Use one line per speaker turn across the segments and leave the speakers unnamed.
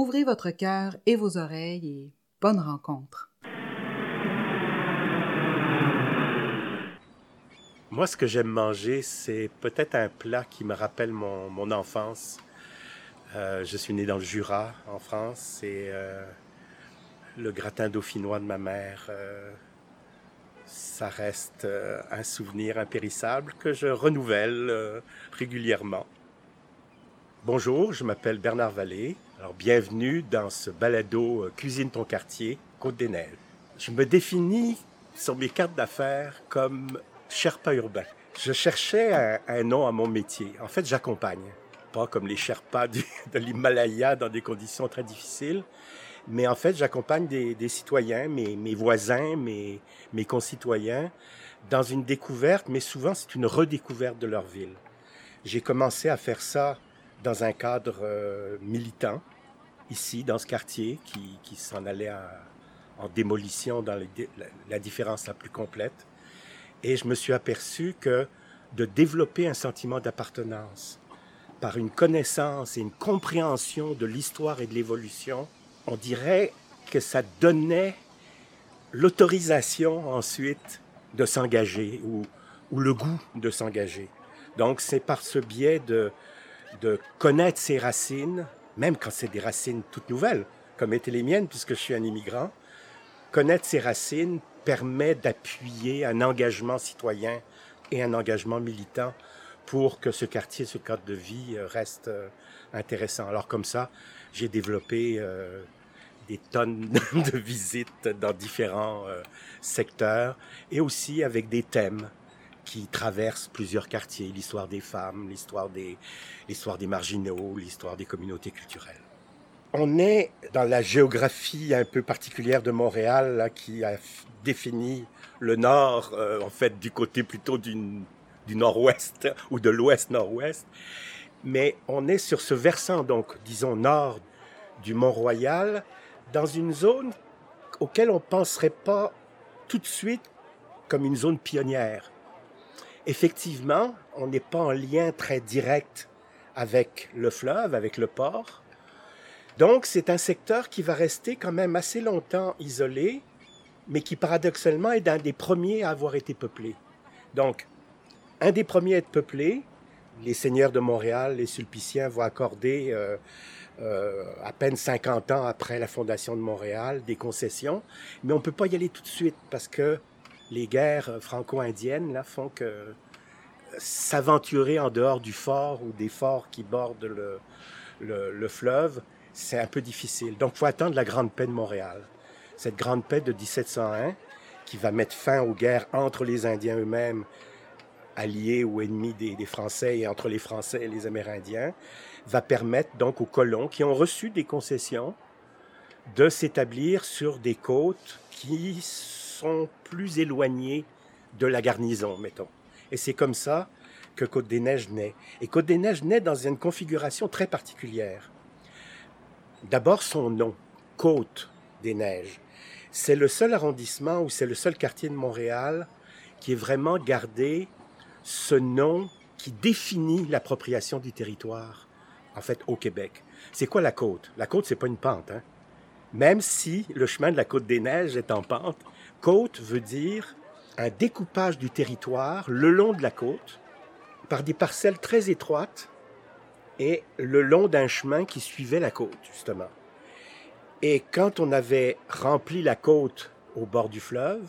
Ouvrez votre cœur et vos oreilles et bonne rencontre.
Moi, ce que j'aime manger, c'est peut-être un plat qui me rappelle mon, enfance. Euh, je suis né dans le Jura, en France, et euh, le gratin dauphinois de ma mère, euh, ça reste un souvenir impérissable que je renouvelle régulièrement. Bonjour, je m'appelle Bernard Vallée. Alors, bienvenue dans ce balado euh, Cuisine ton quartier, Côte-des-Neiges. Je me définis sur mes cartes d'affaires comme Sherpa urbain. Je cherchais un, nom à mon métier. En fait, j'accompagne. Pas comme les Sherpas de l'Himalaya dans des conditions très difficiles, mais en fait, j'accompagne des, des citoyens, mes, voisins, mes, mes concitoyens, dans une découverte, mais souvent c'est une redécouverte de leur ville. J'ai commencé à faire ça dans un cadre euh, militant, ici, dans ce quartier, qui, s'en allait en démolition dans les la, différence la plus complète. Et je me suis aperçu que de développer un sentiment d'appartenance par une connaissance et une compréhension de l'histoire et de l'évolution, on dirait que ça donnait l'autorisation ensuite de s'engager ou, le goût de s'engager. Donc c'est par ce biais de connaître ses racines, même quand c'est des racines toutes nouvelles, comme étaient les miennes puisque je suis un immigrant, connaître ses racines permet d'appuyer un engagement citoyen et un engagement militant pour que ce quartier, ce cadre de vie euh, reste euh, intéressant. Alors comme ça, j'ai développé euh, des tonnes de visites dans différents secteurs et aussi avec des thèmes qui traversent plusieurs quartiers, l'histoire des femmes, l'histoire des, l'histoire des marginaux, l'histoire des communautés culturelles. On est dans la géographie un peu particulière de Montréal qui a défini le nord, euh, en fait, du côté plutôt d'une- du nord-ouest ou de l'ouest-nord-ouest. Mais on est sur ce versant, donc, disons, nord du Mont-Royal, dans une zone auquel on ne penserait pas tout de suite comme une zone pionnière. Effectivement, on n'est pas en lien très direct avec le fleuve, avec le port. Donc, c'est un secteur qui va rester quand même assez longtemps isolé, mais qui paradoxalement est un des premiers à avoir été peuplé. Donc, un des premiers à être peuplé, les seigneurs de Montréal, les Sulpiciens, vont accorder euh, euh, à peine 50 ans après la fondation de Montréal des concessions, mais on ne peut pas y aller tout de suite parce que les guerres franco-indiennes font que euh, s'aventurer en dehors du fort ou des forts qui bordent le fleuve, c'est un peu difficile. Donc, il faut attendre la Grande Paix de Montréal. Cette Grande Paix de 1701, qui va mettre fin aux guerres entre les Indiens eux-mêmes, alliés ou ennemis des, des Français, et entre les Français et les Amérindiens, va permettre donc aux colons qui ont reçu des concessions de s'établir sur des côtes qui sont plus éloignées de la garnison, mettons. Et c'est comme ça que Côte-des-Neiges naît. Et Côte-des-Neiges naît dans une configuration très particulière. D'abord son nom, Côte des Neiges. C'est le seul arrondissement ou c'est le seul quartier de Montréal qui est vraiment gardé ce nom qui définit l'appropriation du territoire, en fait, au Québec. C'est quoi la côte? La côte, c'est pas une pente, hein? Même si le chemin de la côte des neiges est en pente, côte veut dire un découpage du territoire le long de la côte par des parcelles très étroites et le long d'un chemin qui suivait la côte, justement. Et quand on avait rempli la côte au bord du fleuve,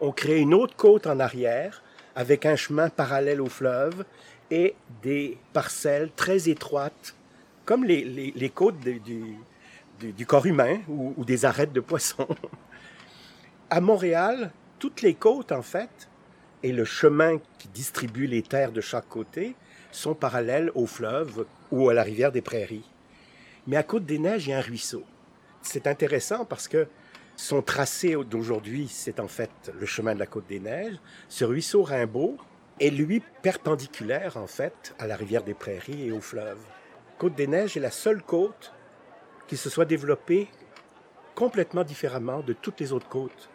on créait une autre côte en arrière avec un chemin parallèle au fleuve et des parcelles très étroites, comme les, les, côtes du, du, corps humain ou, ou des arêtes de poisson. À Montréal, toutes les côtes, en fait, et le chemin qui distribue les terres de chaque côté sont parallèles au fleuve ou à la rivière des Prairies. Mais à Côte-des-Neiges, il y a un ruisseau. C'est intéressant parce que son tracé d'aujourd'hui, c'est en fait le chemin de la Côte-des-Neiges. Ce ruisseau Rimbaud est, lui, perpendiculaire, en fait, à la rivière des Prairies et au fleuve. Côte-des-Neiges est la seule côte qui se soit développée complètement différemment de toutes les autres côtes.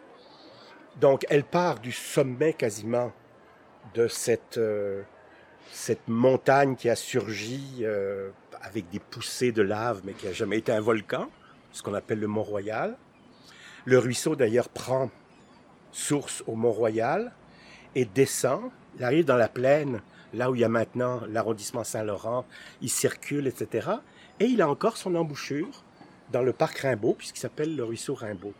Donc, elle part du sommet quasiment de cette, euh, cette montagne qui a surgi euh, avec des poussées de lave, mais qui n'a jamais été un volcan, ce qu'on appelle le Mont-Royal. Le ruisseau, d'ailleurs, prend source au Mont-Royal et descend. Il arrive dans la plaine, là où il y a maintenant l'arrondissement Saint-Laurent. Il circule, etc. Et il a encore son embouchure dans le parc Rimbaud, puisqu'il s'appelle le ruisseau Rimbaud.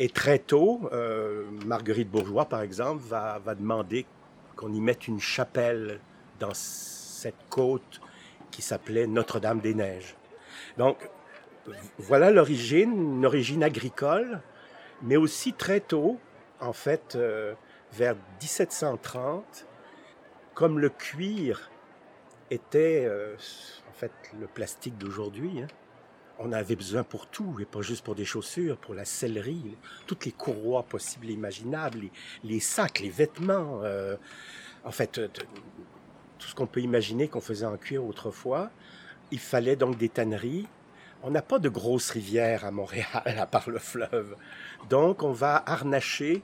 Et très tôt, euh, Marguerite Bourgeois, par exemple, va, demander qu'on y mette une chapelle dans cette côte qui s'appelait Notre-Dame-des-Neiges. Donc, voilà l'origine, une origine agricole, mais aussi très tôt, en fait, euh, vers 1730, comme le cuir était, euh, en fait, le plastique d'aujourd'hui, hein, on avait besoin pour tout, et pas juste pour des chaussures, pour la sellerie, toutes les courroies possibles et imaginables, les, sacs, les vêtements, euh, en fait, tout ce qu'on peut imaginer qu'on faisait en cuir autrefois. Il fallait donc des tanneries. On n'a pas de grosses rivières à Montréal, à part le fleuve. Donc, on va harnacher,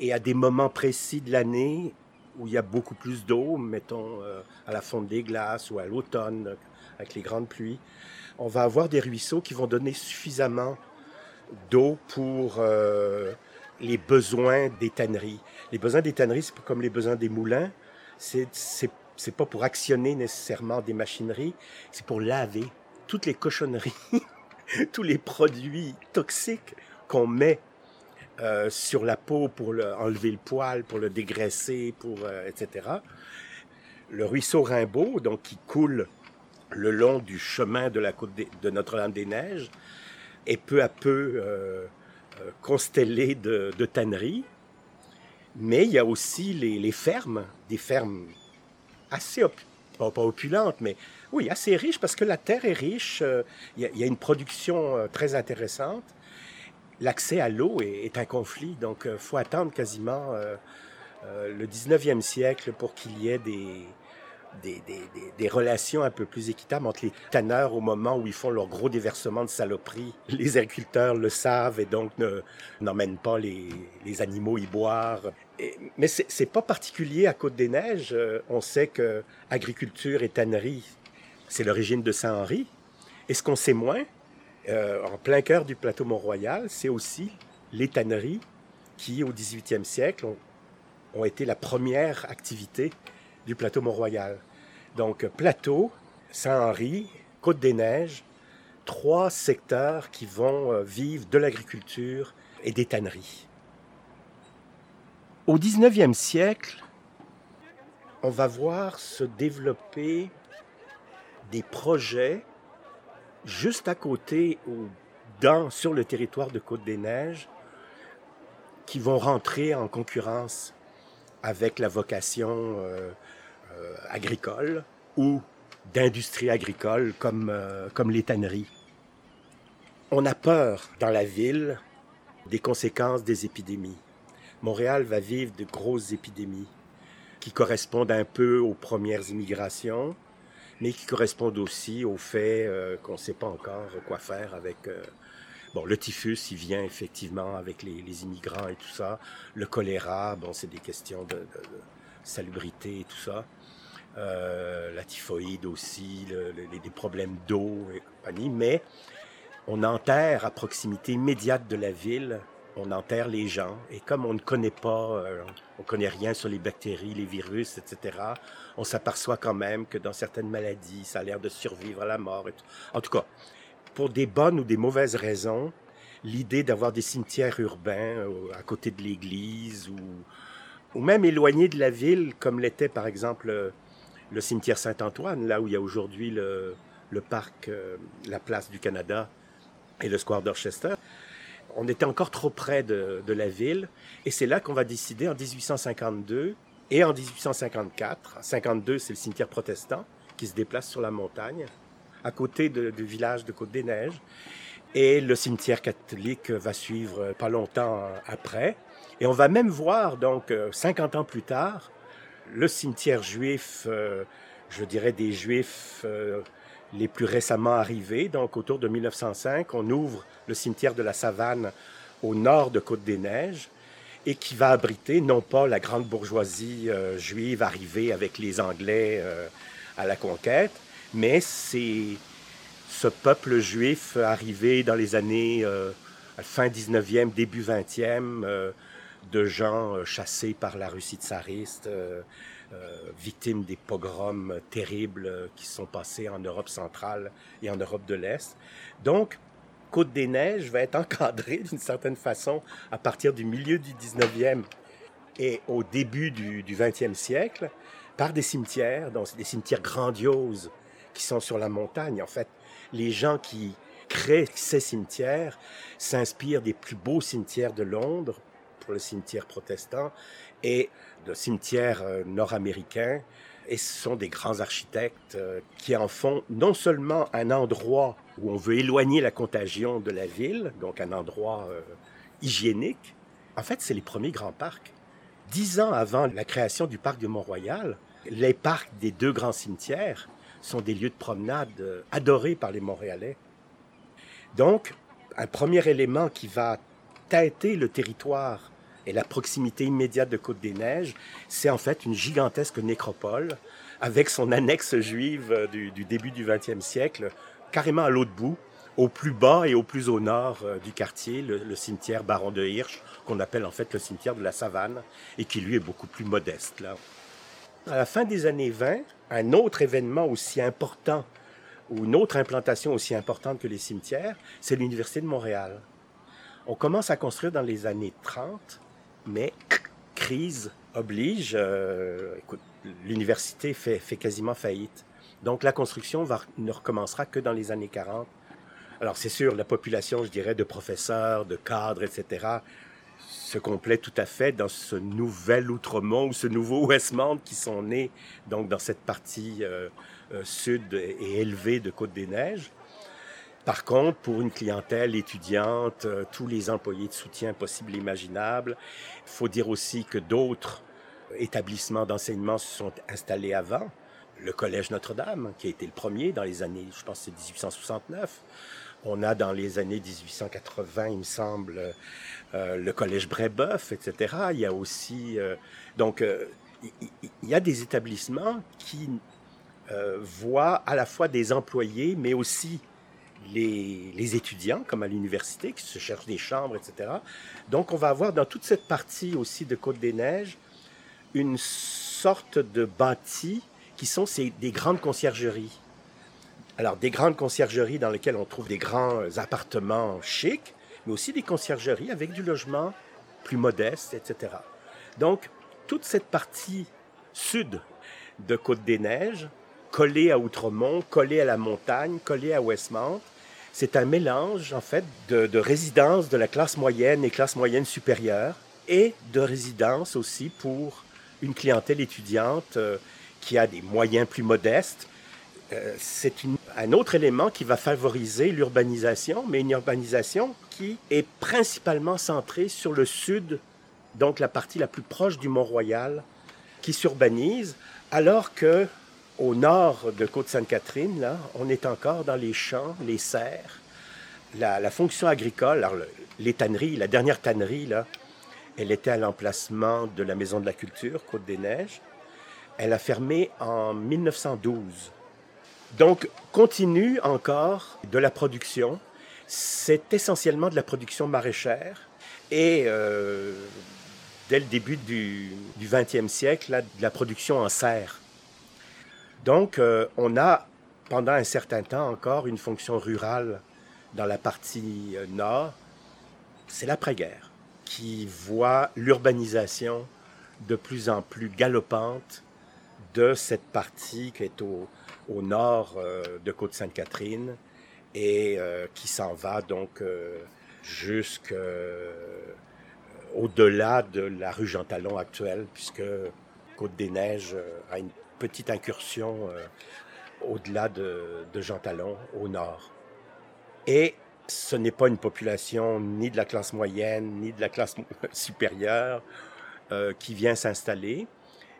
et à des moments précis de l'année, où il y a beaucoup plus d'eau, mettons euh, à la fonte des glaces ou à l'automne, avec les grandes pluies, on va avoir des ruisseaux qui vont donner suffisamment d'eau pour euh, les besoins des tanneries. Les besoins des tanneries, c'est comme les besoins des moulins. C'est, c'est, c'est pas pour actionner nécessairement des machineries, c'est pour laver toutes les cochonneries, tous les produits toxiques qu'on met euh, sur la peau pour le, enlever le poil, pour le dégraisser, pour euh, etc. Le ruisseau Rimbaud, donc qui coule le long du chemin de la côte de Notre-Dame-des-Neiges, est peu à peu euh, euh, constellé de, tanneries. Mais il y a aussi les, fermes, des fermes assez, pas, opulentes, mais oui, assez riches, parce que la terre est riche, euh, il, y a, une production très intéressante. L'accès à l'eau est, est, un conflit, donc il faut attendre quasiment le 19e siècle pour qu'il y ait des, des, relations un peu plus équitables entre les tanneurs au moment où ils font leur gros déversement de saloperies. Les agriculteurs le savent et donc n'emmènent pas les, animaux y boire. Et, mais c'est pas particulier à Côte-des-Neiges. Euh, on sait que agriculture et tannerie, c'est l'origine de Saint-Henri. Et ce qu'on sait moins, euh, en plein cœur du plateau Mont-Royal, c'est aussi les tanneries qui, au 18e siècle, ont été la première activité du plateau Mont-Royal. Donc, plateau, Saint-Henri, Côte-des-Neiges, trois secteurs qui vont euh, vivre de l'agriculture et des tanneries. Au 19e siècle, on va voir se développer des projets juste à côté ou dans, sur le territoire de Côte-des-Neiges qui vont rentrer en concurrence avec la vocation euh, agricole ou d'industrie agricole comme, euh, comme les tanneries. On a peur dans la ville des conséquences des épidémies. Montréal va vivre de grosses épidémies qui correspondent un peu aux premières immigrations, mais qui correspondent aussi au fait euh, qu'on ne sait pas encore quoi faire avec... Euh, bon, le typhus, il vient effectivement avec les, immigrants et tout ça. Le choléra, bon, c'est des questions de, salubrité et tout ça. Euh, la typhoïde aussi, le, le, des problèmes d'eau et compagnie. Mais on enterre à proximité immédiate de la ville on enterre les gens et comme on ne connaît pas, euh, on connaît rien sur les bactéries, les virus, etc., on s'aperçoit quand même que dans certaines maladies, ça a l'air de survivre à la mort. Et. En tout cas, pour des bonnes ou des mauvaises raisons, l'idée d'avoir des cimetières urbains euh, à côté de l'église ou, ou même éloignés de la ville, comme l'était par exemple le cimetière Saint-Antoine, là où il y a aujourd'hui le, parc, euh, la place du Canada et le square d'Orchester, on était encore trop près de, la ville. Et c'est là qu'on va décider en 1852 et en 1854. 52, c'est le cimetière protestant qui se déplace sur la montagne. à côté du village de Côte-des-Neiges. Et le cimetière catholique va suivre pas longtemps après. Et on va même voir, donc, euh, 50 ans plus tard, le cimetière juif, euh, je dirais des juifs euh, les plus récemment arrivés. Donc, autour de 1905, on ouvre le cimetière de la Savane au nord de Côte-des-Neiges et qui va abriter non pas la grande bourgeoisie euh, juive arrivée avec les Anglais à la conquête, mais c'est ce peuple juif arrivé dans les années fin 19e, début 20e, euh, de gens euh, chassés par la Russie tsariste, euh, euh, victimes des pogroms terribles qui sont passés en Europe centrale et en Europe de l'Est. Donc, Côte-des-Neiges va être encadrée d'une certaine façon à partir du milieu du 19e et au début du, du 20e siècle par des cimetières, donc des cimetières grandioses qui sont sur la montagne. En fait, les gens qui créent ces cimetières s'inspirent des plus beaux cimetières de Londres le cimetière protestant et de cimetières euh, nord-américains. Et ce sont des grands architectes euh, qui en font non seulement un endroit où on veut éloigner la contagion de la ville, donc un endroit euh, hygiénique. En fait, c'est les premiers grands parcs. Dix ans avant la création du parc du Mont-Royal, les parcs des deux grands cimetières sont des lieux de promenade adorés par les Montréalais. Donc, un premier élément qui va tâter le territoire et la proximité immédiate de Côte-des-Neiges, c'est en fait une gigantesque nécropole avec son annexe juive euh, du, début du 20e siècle, carrément à l'autre bout, au plus bas et au plus au nord euh, du quartier, le, le cimetière Baron de Hirsch, qu'on appelle en fait le cimetière de la Savane, et qui lui est beaucoup plus modeste. Là. À la fin des années 20, un autre événement aussi important, ou une autre implantation aussi importante que les cimetières, c'est l'Université de Montréal. On commence à construire dans les années 30, mais crise oblige. euh, l'université fait, quasiment faillite. Donc la construction va, ne recommencera que dans les années 40. Alors c'est sûr, la population, je dirais, de professeurs, de cadres, etc., se complète tout à fait dans ce nouvel Outremont ou ce nouveau Westmount qui sont nés donc dans cette partie euh, euh, sud et élevée de Côte-des-Neiges. Par contre, pour une clientèle étudiante, euh, tous les employés de soutien possibles et imaginables, il faut dire aussi que d'autres établissements d'enseignement se sont installés avant. Le Collège Notre-Dame, qui a été le premier dans les années, je pense c'est 1869. On a dans les années 1880, il me semble, euh, le Collège Brébeuf, etc. Il y a aussi... euh, donc, il y a des établissements qui voient à la fois des employés, mais aussi les, étudiants, comme à l'université, qui se cherchent des chambres, etc. Donc, on va avoir dans toute cette partie aussi de Côte-des-Neiges une sorte de bâti qui sont ces, des grandes conciergeries. Alors, des grandes conciergeries dans lesquelles on trouve des grands appartements chics, mais aussi des conciergeries avec du logement plus modeste, etc. Donc, toute cette partie sud de Côte-des-Neiges, collée à Outremont, collée à la montagne, collée à Westmount, c'est un mélange, en fait, de, de résidences de la classe moyenne et classe moyenne supérieure, et de résidences aussi pour une clientèle étudiante euh, qui a des moyens plus modestes. Euh, c'est un autre élément qui va favoriser l'urbanisation, mais une urbanisation qui est principalement centrée sur le sud, donc la partie la plus proche du Mont-Royal, qui s'urbanise, alors que au nord de Côte-Sainte-Catherine, là, on est encore dans les champs, les serres. La, fonction agricole, alors le- les tanneries, la dernière tannerie, là, elle était à l'emplacement de la Maison de la Culture, Côte-des-Neiges. Elle a fermé en 1912. Donc, continue encore de la production. C'est essentiellement de la production maraîchère. Et euh, dès le début du, 20e siècle, de la production en serre. Donc, euh, on a pendant un certain temps encore une fonction rurale dans la partie euh, nord. C'est l'après-guerre qui voit l'urbanisation de plus en plus galopante de cette partie qui est au, nord euh, de Côte-Sainte-Catherine et qui s'en va donc euh, jusque euh, au-delà de la rue Jean Talon actuelle, puisque Côte-des-Neiges a une petite incursion euh, au-delà de, de Jean Talon, au nord. Et ce n'est pas une population ni de la classe moyenne, ni de la classe supérieure euh, qui vient s'installer,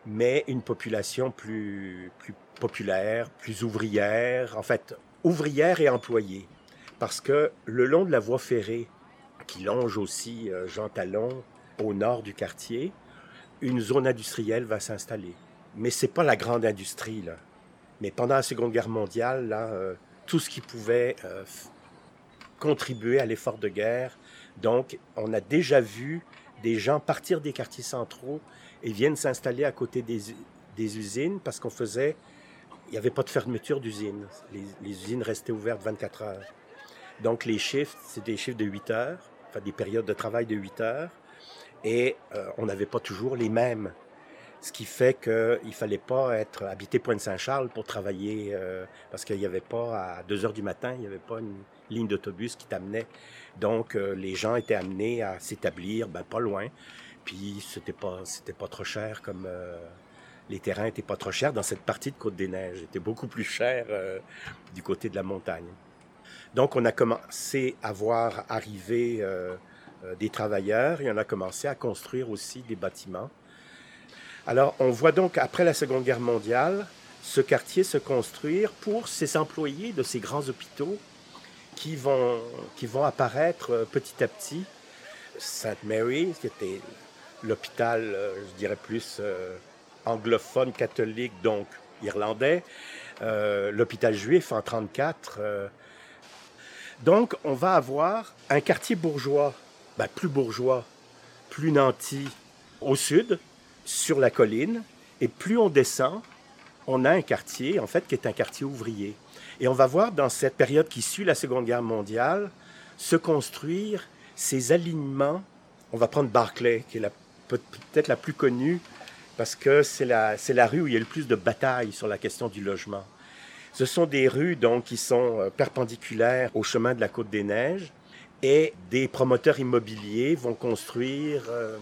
mais une population plus, plus populaire, plus ouvrière, en fait, ouvrière et employée. Parce que le long de la voie ferrée, qui longe aussi euh, Jean Talon au nord du quartier, une zone industrielle va s'installer. Mais c'est pas la grande industrie, là. Mais pendant la Seconde Guerre mondiale, là, euh, tout ce qui pouvait euh, contribuer à l'effort de guerre. Donc, on a déjà vu des gens partir des quartiers centraux et viennent s'installer à côté des, usines parce qu'on faisait... Il n'y avait pas de fermeture d'usine. Les, usines restaient ouvertes 24 heures. Donc, les chiffres, c'est des chiffres de 8 heures, enfin des périodes de travail de 8 heures. Et euh, on n'avait pas toujours les mêmes. Ce qui fait qu'il ne fallait pas être habité Pointe-Saint-Charles pour travailler, euh, parce qu'il n'y avait pas, à 2 heures du matin, il n'y avait pas une ligne d'autobus qui t'amenait. Donc, euh, les gens étaient amenés à s'établir ben, pas loin. Puis, c'était pas, c'était pas trop cher comme... Euh, les terrains étaient pas trop chers dans cette partie de Côte-des-Neiges. étaient beaucoup plus chers euh, du côté de la montagne. Donc, on a commencé à voir arriver des travailleurs et on a commencé à construire aussi des bâtiments. Alors, on voit donc, après la Seconde Guerre mondiale, ce quartier se construire pour ces employés de ces grands hôpitaux qui vont, qui vont apparaître euh, petit à petit. Sainte Mary, qui était l'hôpital, euh, je dirais plus euh, anglophone, catholique, donc irlandais, l'hôpital juif en 1934. Euh. Donc, on va avoir un quartier bourgeois, ben, plus bourgeois, plus nanti au sud, sur la colline, et plus on descend, on a un quartier, en fait, qui est un quartier ouvrier. Et on va voir dans cette période qui suit la Seconde Guerre mondiale se construire ces alignements. On va prendre Barclay, qui est peut-être la plus connue, parce que c'est la, c'est la rue où il y a le plus de batailles sur la question du logement. Ce sont des rues donc qui sont euh, perpendiculaires au chemin de la Côte des Neiges et des promoteurs immobiliers vont construire, euh,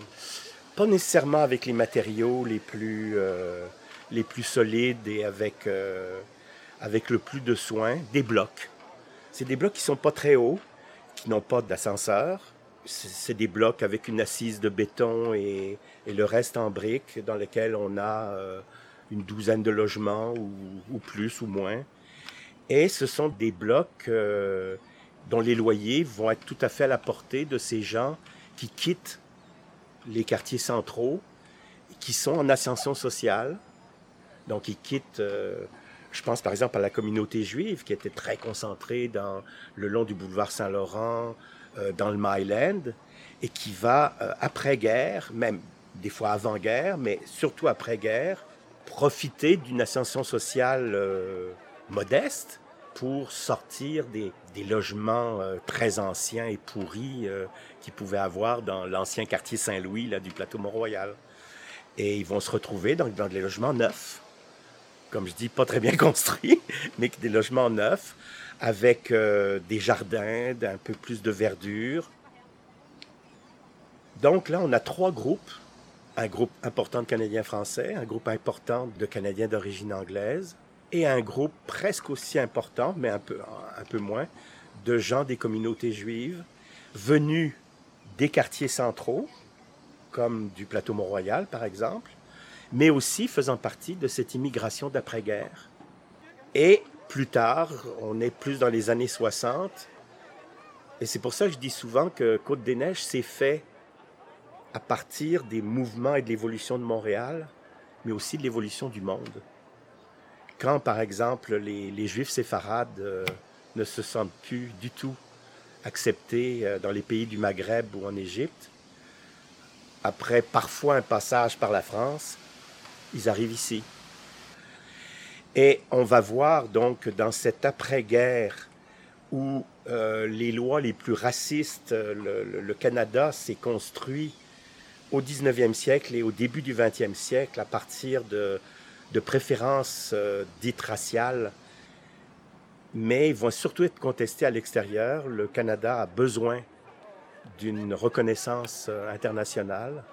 pas nécessairement avec les matériaux les plus, euh, les plus solides et avec, euh, avec le plus de soins, des blocs. C'est des blocs qui sont pas très hauts, qui n'ont pas d'ascenseur. C'est des blocs avec une assise de béton et, le reste en briques dans lesquels on a euh, une douzaine de logements ou, plus ou moins. Et ce sont des blocs dont les loyers vont être tout à fait à la portée de ces gens qui quittent les quartiers centraux, qui sont en ascension sociale. Donc, ils quittent, euh, je pense par exemple à la communauté juive qui était très concentrée dans le long du boulevard Saint-Laurent, euh, dans le Myland, et qui va, euh, après-guerre, même des fois avant-guerre, mais surtout après-guerre, profiter d'une ascension sociale modeste pour sortir des, logements euh, très anciens et pourris euh, qu'ils pouvaient avoir dans l'ancien quartier Saint-Louis là, du plateau Mont-Royal. Et ils vont se retrouver dans, dans des logements neufs, comme je dis, pas très bien construits, mais des logements neufs, avec euh, des jardins, d'un peu plus de verdure. Donc là, on a trois groupes. Un groupe important de Canadiens français, un groupe important de Canadiens d'origine anglaise, et un groupe presque aussi important, mais un peu, un peu moins, de gens des communautés juives venus des quartiers centraux, comme du plateau Mont-Royal par exemple, mais aussi faisant partie de cette immigration d'après-guerre. Et plus tard, on est plus dans les années 60, et c'est pour ça que je dis souvent que Côte-des-Neiges s'est fait à partir des mouvements et de l'évolution de Montréal, mais aussi de l'évolution du monde quand, par exemple, les, Juifs séfarades euh, ne se sentent plus du tout acceptés euh, dans les pays du Maghreb ou en Égypte, après parfois un passage par la France, ils arrivent ici. Et on va voir donc dans cette après-guerre où euh, les lois les plus racistes, le, le- le Canada s'est construit au 19e siècle et au début du 20e siècle à partir de, de préférences euh, dites raciales, mais ils vont surtout être contestés à l'extérieur. Le Canada a besoin d'une reconnaissance euh, internationale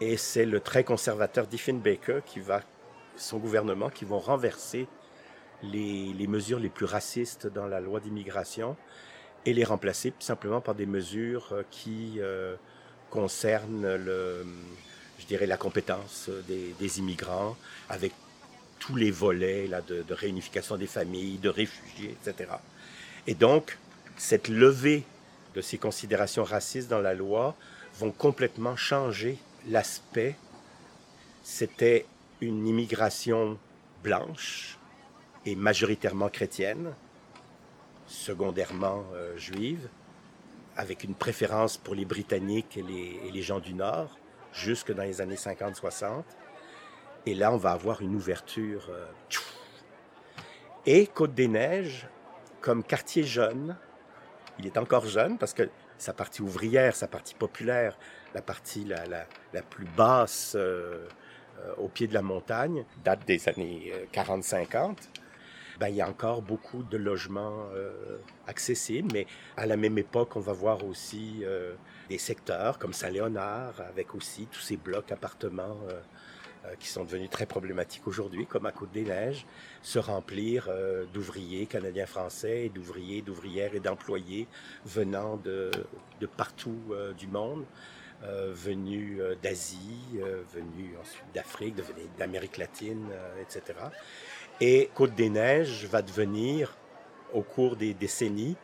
et c'est le très conservateur Diffin Baker qui va, son gouvernement, qui vont renverser les, les mesures les plus racistes dans la loi d'immigration et les remplacer simplement par des mesures euh, qui euh, concernent le, je dirais, la compétence des, des immigrants avec tous les volets là, de, réunification des familles, de réfugiés, etc. Et donc, cette levée de ces considérations racistes dans la loi vont complètement changer l'aspect. C'était une immigration blanche et majoritairement chrétienne, secondairement euh, juive, avec une préférence pour les Britanniques et les gens du Nord, jusque dans les années 50-60. Et là, on va avoir une ouverture. Euh, et Côte-des-Neiges, comme quartier jeune, il est encore jeune parce que sa partie ouvrière, sa partie populaire, la partie la, la, plus basse euh, euh, au pied de la montagne, date des années 40-50. Euh, ben, il y a encore beaucoup de logements euh, accessibles, mais à la même époque, on va voir aussi euh, des secteurs comme Saint-Léonard, avec aussi tous ces blocs appartements euh, qui sont devenus très problématiques aujourd'hui, comme à Côte-des-Neiges, se remplir euh, d'ouvriers canadiens-français, d'ouvriers, d'ouvrières et d'employés venant de, de partout euh, du monde, euh, venus euh, d'Asie, euh, venus ensuite d'Afrique, d'Amérique latine, euh, etc. Et Côte-des-Neiges va devenir, au cours des décennies,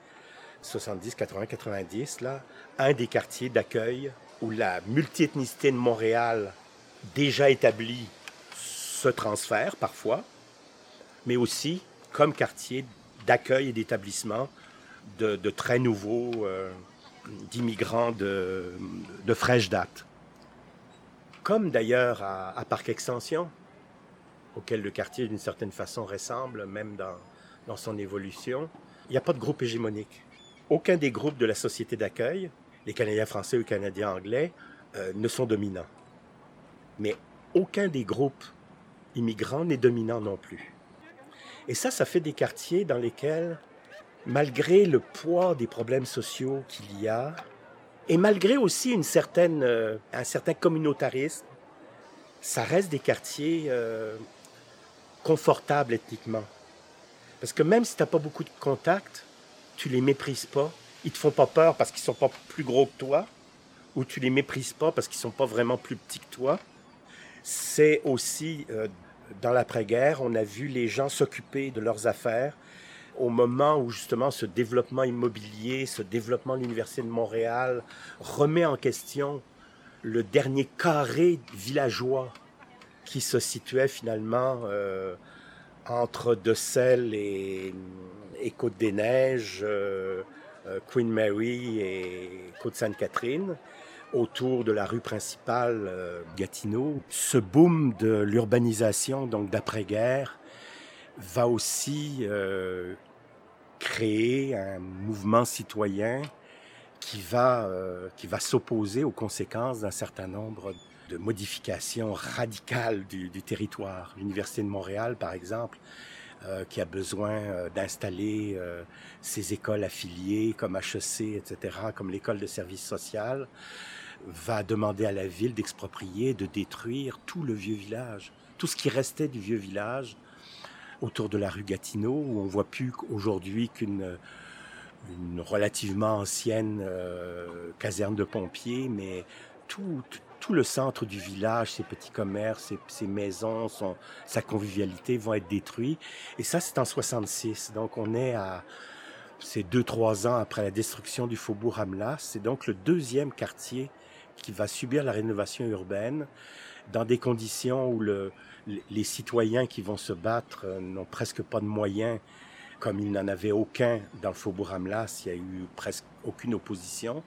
70, 80, 90, là, un des quartiers d'accueil où la multiethnicité de Montréal déjà établi ce transfert parfois, mais aussi comme quartier d'accueil et d'établissement de, très nouveaux euh, d'immigrants de, fraîche date. Comme d'ailleurs à, à, Parc Extension, auquel le quartier d'une certaine façon ressemble, même dans, dans son évolution, il n'y a pas de groupe hégémonique. Aucun des groupes de la société d'accueil, les Canadiens français ou les Canadiens anglais, euh, ne sont dominants mais aucun des groupes immigrants n'est dominant non plus. Et ça, ça fait des quartiers dans lesquels, malgré le poids des problèmes sociaux qu'il y a, et malgré aussi une certaine, euh, un certain communautarisme, ça reste des quartiers euh, confortables ethniquement. Parce que même si tu n'as pas beaucoup de contacts, tu les méprises pas. Ils te font pas peur parce qu'ils sont pas plus gros que toi, ou tu les méprises pas parce qu'ils sont pas vraiment plus petits que toi c'est aussi euh, dans l'après-guerre, on a vu les gens s'occuper de leurs affaires au moment où justement ce développement immobilier, ce développement de l'Université de Montréal remet en question le dernier carré villageois qui se situait finalement euh, entre Decelles et, et Côte-des-Neiges, euh, euh, Queen Mary et Côte-Sainte-Catherine autour de la rue principale Gatineau. Ce boom de l'urbanisation, donc d'après-guerre, va aussi créer un mouvement citoyen qui va, qui va s'opposer aux conséquences d'un certain nombre de modifications radicales du, du territoire. L'Université de Montréal, par exemple, euh, qui a besoin euh, d'installer euh, ses écoles affiliées comme HEC, etc., comme l'école de service social, va demander à la ville d'exproprier, de détruire tout le vieux village, tout ce qui restait du vieux village autour de la rue Gatineau, où on voit plus aujourd'hui qu'une une relativement ancienne caserne de pompiers, mais tout, tout le centre du village, ses petits commerces, ses, maisons, son, sa convivialité vont être détruits. Et ça, c'est en 66. Donc, on est à c'est deux, trois ans après la destruction du faubourg Hamlas. C'est donc le deuxième quartier qui va subir la rénovation urbaine dans des conditions où le, les citoyens qui vont se battre n'ont presque pas de moyens, comme il n'en avait aucun dans le faubourg Hamlas, il y a eu presque aucune opposition.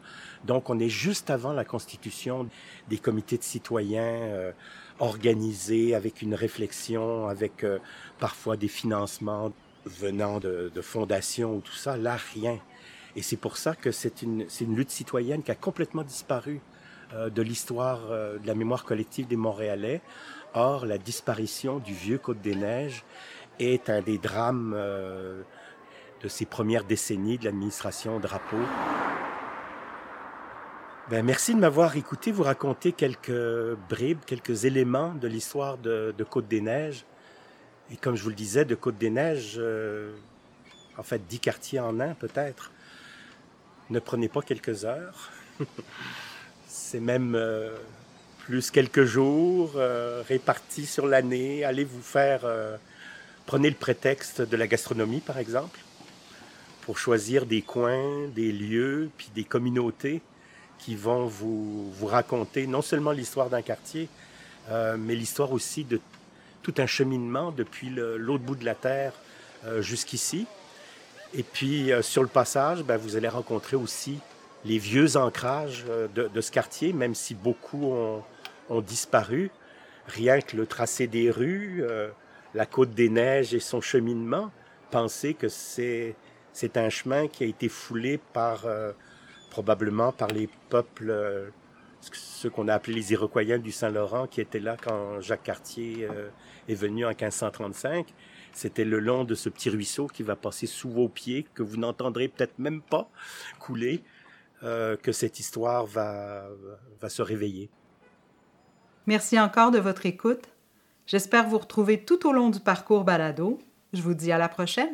Donc on est juste avant la constitution des comités de citoyens euh, organisés avec une réflexion, avec euh, parfois des financements venant de, fondations ou tout ça. Là, rien. Et c'est pour ça que c'est une, lutte citoyenne qui a complètement disparu euh, de l'histoire de la mémoire collective des Montréalais. Or, la disparition du vieux Côte-des-Neiges est un des drames euh, de ces premières décennies de l'administration Drapeau. Ben, merci de m'avoir écouté vous raconter quelques bribes, quelques éléments de l'histoire de, de Côte-des-Neiges. Et comme je vous le disais, de Côte-des-Neiges, euh, en fait, dix quartiers en un peut-être, ne prenez pas quelques heures. C'est même euh, plus quelques jours répartis sur l'année. Allez vous faire... prenez le prétexte de la gastronomie, par exemple, pour choisir des coins, des lieux, puis des communautés qui vont vous, raconter non seulement l'histoire d'un quartier, mais l'histoire aussi de tout un cheminement depuis l'autre bout de la Terre euh, jusqu'ici. Et puis, euh, sur le passage, ben, vous allez rencontrer aussi les vieux ancrages euh, de, ce quartier, même si beaucoup ont, disparu. Rien que le tracé des rues, la côte des neiges et son cheminement, pensez que c'est, c'est un chemin qui a été foulé par, probablement par les peuples ceux qu'on a appelés les Iroquois du Saint-Laurent, qui étaient là quand Jacques Cartier euh, est venu en 1535. C'était le long de ce petit ruisseau qui va passer sous vos pieds, que vous n'entendrez peut-être même pas couler, euh, que cette histoire va, va se réveiller.
Merci encore de votre écoute. J'espère vous retrouver tout au long du parcours balado. Je vous dis à la prochaine.